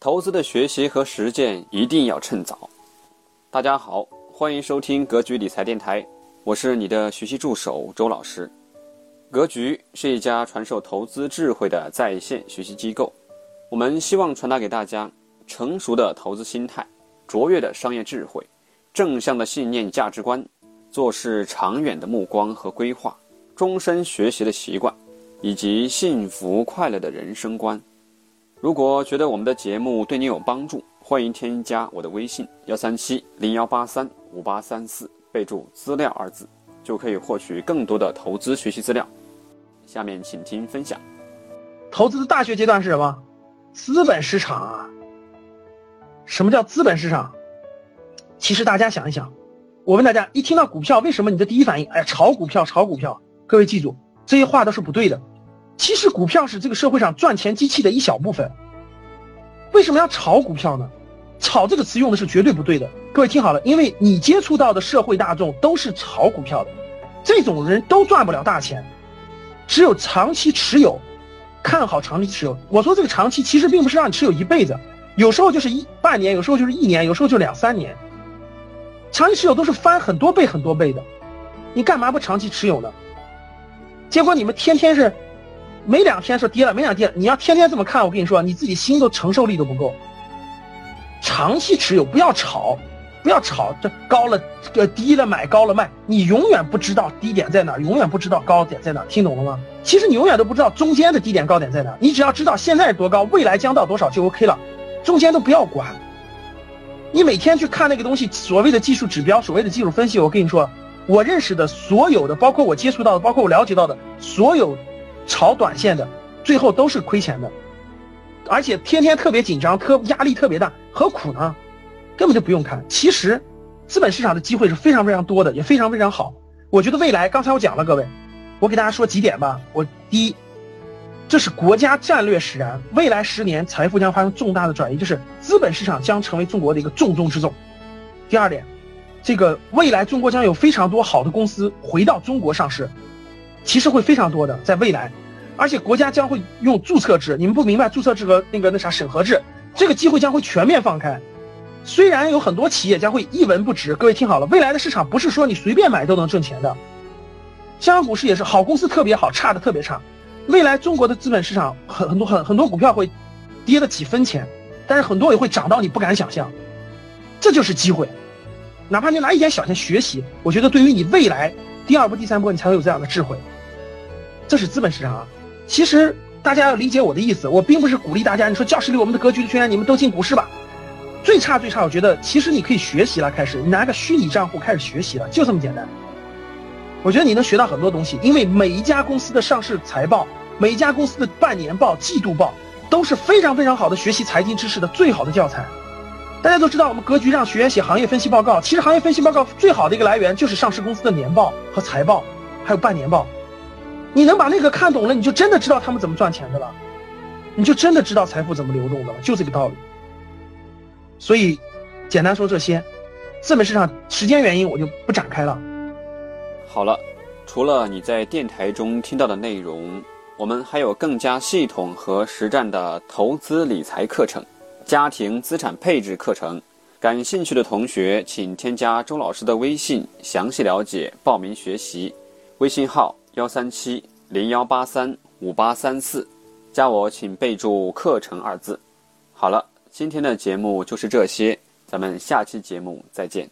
投资的学习和实践一定要趁早。大家好，欢迎收听格局理财电台，我是你的学习助手周老师。格局是一家传授投资智慧的在线学习机构，我们希望传达给大家成熟的投资心态、卓越的商业智慧、正向的信念价值观、做事长远的目光和规划、终身学习的习惯。以及幸福快乐的人生观。如果觉得我们的节目对你有帮助，欢迎添加我的微信幺三七零幺八三五八三四，备注“资料”二字，就可以获取更多的投资学习资料。下面请听分享。投资的大学阶段是什么？资本市场啊。什么叫资本市场？其实大家想一想，我问大家，一听到股票，为什么你的第一反应，哎呀，炒股票，炒股票？各位记住，这些话都是不对的。其实股票是这个社会上赚钱机器的一小部分。为什么要炒股票呢？炒这个词用的是绝对不对的。各位听好了，因为你接触到的社会大众都是炒股票的，这种人都赚不了大钱。只有长期持有，看好长期持有。我说这个长期其实并不是让你持有一辈子，有时候就是一半年，有时候就是一年，有时候就两三年。长期持有都是翻很多倍很多倍的，你干嘛不长期持有呢？结果你们天天是。没两天说跌了，没两天，你要天天这么看，我跟你说，你自己心都承受力都不够。长期持有，不要炒，不要炒，这高了，这低了买，高了卖，你永远不知道低点在哪，永远不知道高点在哪，听懂了吗？其实你永远都不知道中间的低点高点在哪，你只要知道现在多高，未来将到多少就 OK 了，中间都不要管。你每天去看那个东西，所谓的技术指标，所谓的技术分析，我跟你说，我认识的所有的，包括我接触到的，包括我了解到的所有。炒短线的，最后都是亏钱的，而且天天特别紧张，特压力特别大，何苦呢？根本就不用看。其实，资本市场的机会是非常非常多的，也非常非常好。我觉得未来，刚才我讲了，各位，我给大家说几点吧。我第一，这是国家战略使然，未来十年财富将发生重大的转移，就是资本市场将成为中国的一个重中之重。第二点，这个未来中国将有非常多好的公司回到中国上市。其实会非常多的，在未来，而且国家将会用注册制。你们不明白注册制和那个那啥审核制，这个机会将会全面放开。虽然有很多企业将会一文不值，各位听好了，未来的市场不是说你随便买都能挣钱的。香港股市也是，好公司特别好，差的特别差。未来中国的资本市场很很多很很多股票会跌了几分钱，但是很多也会涨到你不敢想象。这就是机会，哪怕你拿一点小钱学习，我觉得对于你未来。第二波、第三波，你才会有这样的智慧。这是资本市场啊。其实大家要理解我的意思，我并不是鼓励大家。你说教室里我们的格局的学员，你们都进股市吧。最差最差，我觉得其实你可以学习了，开始你拿个虚拟账户开始学习了，就这么简单。我觉得你能学到很多东西，因为每一家公司的上市财报、每一家公司的半年报、季度报都是非常非常好的学习财经知识的最好的教材。大家都知道，我们格局让学员写行业分析报告。其实行业分析报告最好的一个来源就是上市公司的年报和财报，还有半年报。你能把那个看懂了，你就真的知道他们怎么赚钱的了，你就真的知道财富怎么流动的了，就这个道理。所以，简单说这些，资本市场时间原因我就不展开了。好了，除了你在电台中听到的内容，我们还有更加系统和实战的投资理财课程。家庭资产配置课程，感兴趣的同学请添加周老师的微信，详细了解报名学习。微信号幺三七零幺八三五八三四，加我请备注“课程”二字。好了，今天的节目就是这些，咱们下期节目再见。